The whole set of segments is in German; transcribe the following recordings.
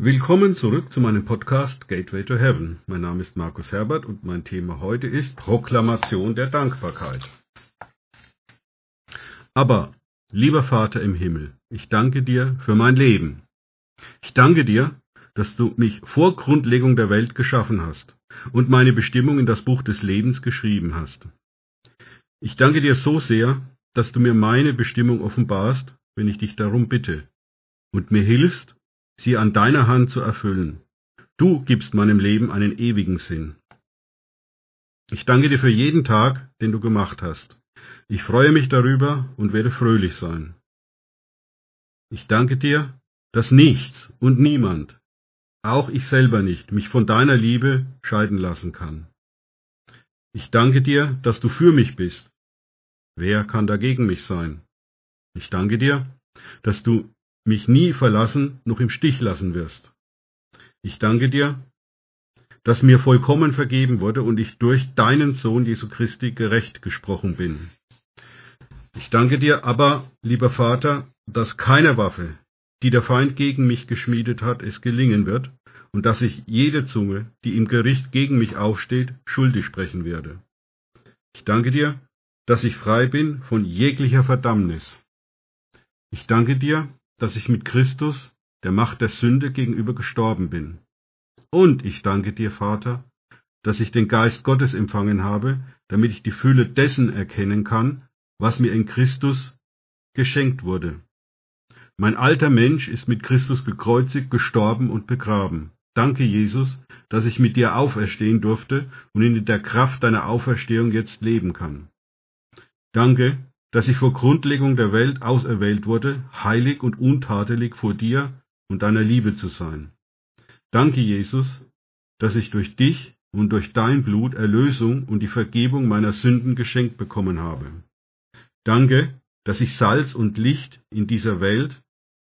Willkommen zurück zu meinem Podcast Gateway to Heaven. Mein Name ist Markus Herbert und mein Thema heute ist Proklamation der Dankbarkeit. Aber, lieber Vater im Himmel, ich danke dir für mein Leben. Ich danke dir, dass du mich vor Grundlegung der Welt geschaffen hast und meine Bestimmung in das Buch des Lebens geschrieben hast. Ich danke dir so sehr, dass du mir meine Bestimmung offenbarst, wenn ich dich darum bitte, und mir hilfst, sie an deiner Hand zu erfüllen. Du gibst meinem Leben einen ewigen Sinn. Ich danke dir für jeden Tag, den du gemacht hast. Ich freue mich darüber und werde fröhlich sein. Ich danke dir, dass nichts und niemand, auch ich selber nicht, mich von deiner Liebe scheiden lassen kann. Ich danke dir, dass du für mich bist. Wer kann dagegen mich sein? Ich danke dir, dass du mich nie verlassen noch im Stich lassen wirst. Ich danke dir, dass mir vollkommen vergeben wurde und ich durch deinen Sohn Jesu Christi gerecht gesprochen bin. Ich danke dir aber, lieber Vater, dass keine Waffe, die der Feind gegen mich geschmiedet hat, es gelingen wird und dass ich jede Zunge, die im Gericht gegen mich aufsteht, schuldig sprechen werde. Ich danke dir, dass ich frei bin von jeglicher Verdammnis. Ich danke dir, dass ich mit Christus, der Macht der Sünde gegenüber gestorben bin. Und ich danke dir, Vater, dass ich den Geist Gottes empfangen habe, damit ich die Fülle dessen erkennen kann, was mir in Christus geschenkt wurde. Mein alter Mensch ist mit Christus gekreuzigt, gestorben und begraben. Danke, Jesus, dass ich mit dir auferstehen durfte und in der Kraft deiner Auferstehung jetzt leben kann. Danke, dass ich vor Grundlegung der Welt auserwählt wurde, heilig und untadelig vor dir und deiner Liebe zu sein. Danke, Jesus, dass ich durch dich und durch dein Blut Erlösung und die Vergebung meiner Sünden geschenkt bekommen habe. Danke, dass ich Salz und Licht in dieser Welt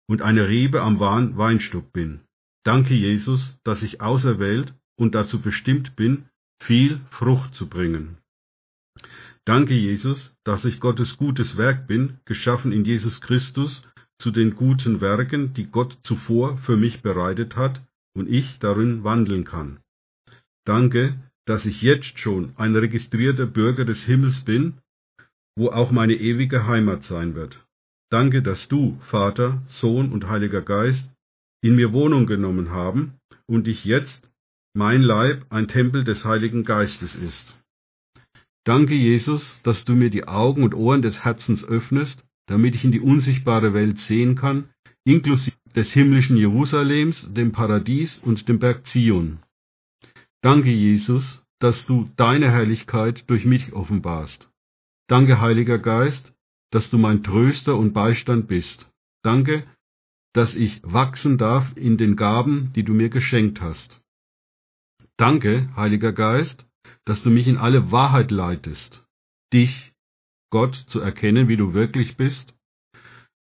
und eine Rebe am wahren Weinstock bin. Danke, Jesus, dass ich auserwählt und dazu bestimmt bin, viel Frucht zu bringen. Danke, Jesus, dass ich Gottes gutes Werk bin, geschaffen in Jesus Christus zu den guten Werken, die Gott zuvor für mich bereitet hat und ich darin wandeln kann. Danke, dass ich jetzt schon ein registrierter Bürger des Himmels bin, wo auch meine ewige Heimat sein wird. Danke, dass du, Vater, Sohn und Heiliger Geist, in mir Wohnung genommen haben und ich jetzt, mein Leib, ein Tempel des Heiligen Geistes ist. Danke, Jesus, dass du mir die Augen und Ohren des Herzens öffnest, damit ich in die unsichtbare Welt sehen kann, inklusive des himmlischen Jerusalems, dem Paradies und dem Berg Zion. Danke, Jesus, dass du deine Herrlichkeit durch mich offenbarst. Danke, Heiliger Geist, dass du mein Tröster und Beistand bist. Danke, dass ich wachsen darf in den Gaben, die du mir geschenkt hast. Danke, Heiliger Geist, dass du mich in alle Wahrheit leitest, dich, Gott, zu erkennen, wie du wirklich bist,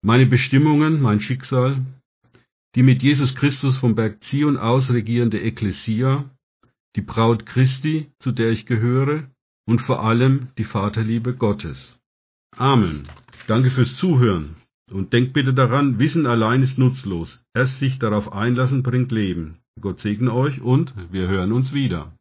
meine Bestimmungen, mein Schicksal, die mit Jesus Christus vom Berg Zion aus regierende Ekklesia, die Braut Christi, zu der ich gehöre, und vor allem die Vaterliebe Gottes. Amen. Danke fürs Zuhören. Und denkt bitte daran, Wissen allein ist nutzlos. Erst sich darauf einlassen bringt Leben. Gott segne euch und wir hören uns wieder.